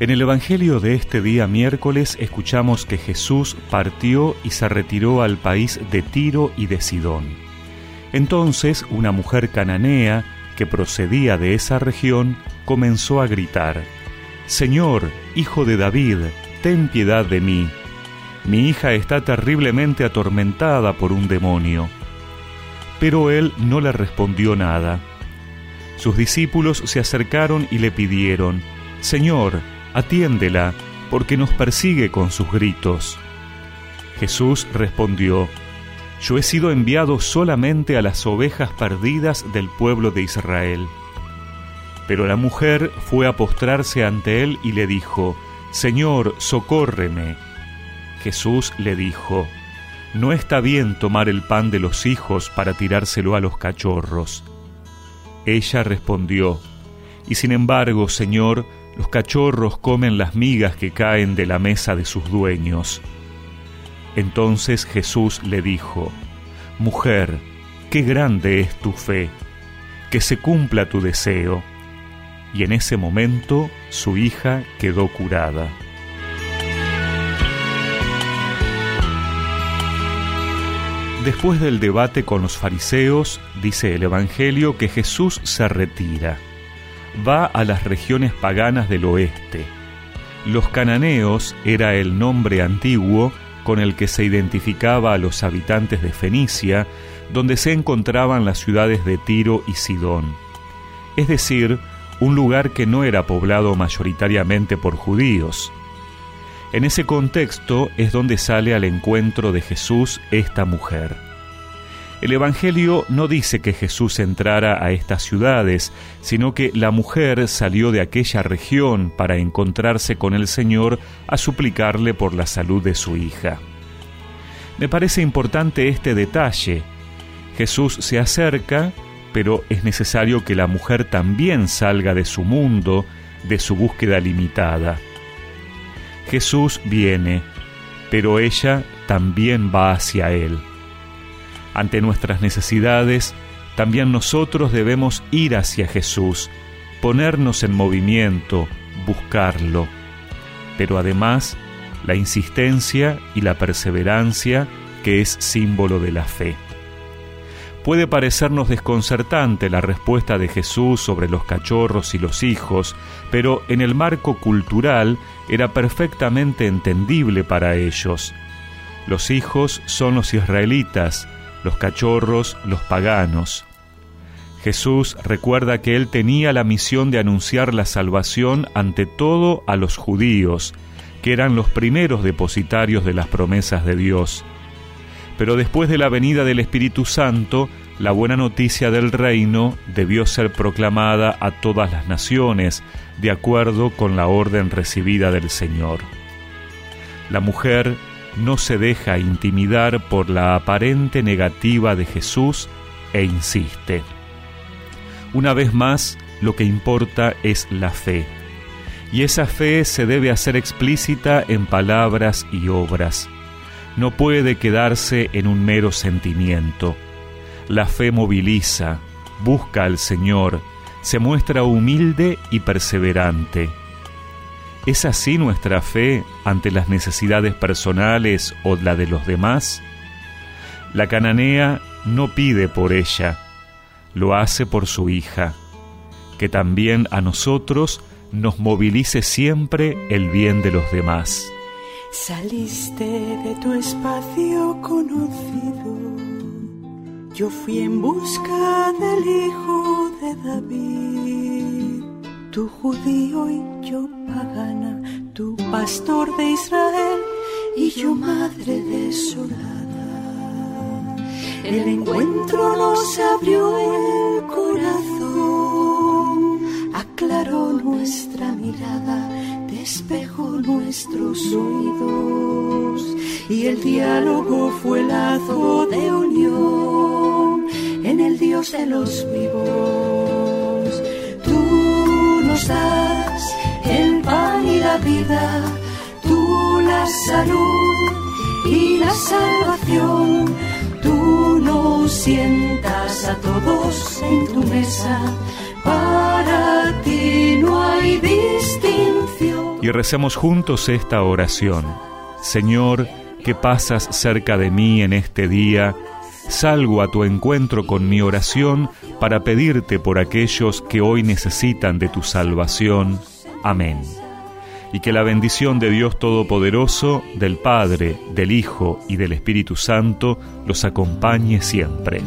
En el Evangelio de este día miércoles escuchamos que Jesús partió y se retiró al país de Tiro y de Sidón. Entonces una mujer cananea que procedía de esa región comenzó a gritar, Señor, hijo de David, ten piedad de mí. Mi hija está terriblemente atormentada por un demonio. Pero él no le respondió nada. Sus discípulos se acercaron y le pidieron, Señor, atiéndela, porque nos persigue con sus gritos. Jesús respondió, Yo he sido enviado solamente a las ovejas perdidas del pueblo de Israel. Pero la mujer fue a postrarse ante él y le dijo, Señor, socórreme. Jesús le dijo, No está bien tomar el pan de los hijos para tirárselo a los cachorros. Ella respondió, Y sin embargo, Señor, los cachorros comen las migas que caen de la mesa de sus dueños. Entonces Jesús le dijo, Mujer, qué grande es tu fe, que se cumpla tu deseo. Y en ese momento su hija quedó curada. Después del debate con los fariseos, dice el Evangelio que Jesús se retira va a las regiones paganas del oeste. Los cananeos era el nombre antiguo con el que se identificaba a los habitantes de Fenicia, donde se encontraban las ciudades de Tiro y Sidón. Es decir, un lugar que no era poblado mayoritariamente por judíos. En ese contexto es donde sale al encuentro de Jesús esta mujer. El Evangelio no dice que Jesús entrara a estas ciudades, sino que la mujer salió de aquella región para encontrarse con el Señor a suplicarle por la salud de su hija. Me parece importante este detalle. Jesús se acerca, pero es necesario que la mujer también salga de su mundo, de su búsqueda limitada. Jesús viene, pero ella también va hacia Él. Ante nuestras necesidades, también nosotros debemos ir hacia Jesús, ponernos en movimiento, buscarlo. Pero además, la insistencia y la perseverancia que es símbolo de la fe. Puede parecernos desconcertante la respuesta de Jesús sobre los cachorros y los hijos, pero en el marco cultural era perfectamente entendible para ellos. Los hijos son los israelitas, los cachorros, los paganos. Jesús recuerda que él tenía la misión de anunciar la salvación ante todo a los judíos, que eran los primeros depositarios de las promesas de Dios. Pero después de la venida del Espíritu Santo, la buena noticia del reino debió ser proclamada a todas las naciones, de acuerdo con la orden recibida del Señor. La mujer no se deja intimidar por la aparente negativa de Jesús e insiste. Una vez más, lo que importa es la fe. Y esa fe se debe hacer explícita en palabras y obras. No puede quedarse en un mero sentimiento. La fe moviliza, busca al Señor, se muestra humilde y perseverante ¿Es así nuestra fe ante las necesidades personales o la de los demás? La cananea no pide por ella, lo hace por su hija, que también a nosotros nos movilice siempre el bien de los demás. Saliste de tu espacio conocido, yo fui en busca del Hijo de David, tu judío y yo pagana, tu pastor de Israel y yo madre desolada. El encuentro nos abrió el corazón, aclaró nuestra mirada, despejó nuestros oídos y el diálogo fue lazo de unión en el Dios de los vivos. Tú nos das la vida, tú la salud y la salvación. Tú nos sientas a todos en tu mesa, para ti no hay distinción y recemos juntos esta oración. Señor, que pasas cerca de mí en este día, salgo a tu encuentro con mi oración para pedirte por aquellos que hoy necesitan de tu salvación. Amén. Y que la bendición de Dios Todopoderoso, del Padre, del Hijo y del Espíritu Santo los acompañe siempre.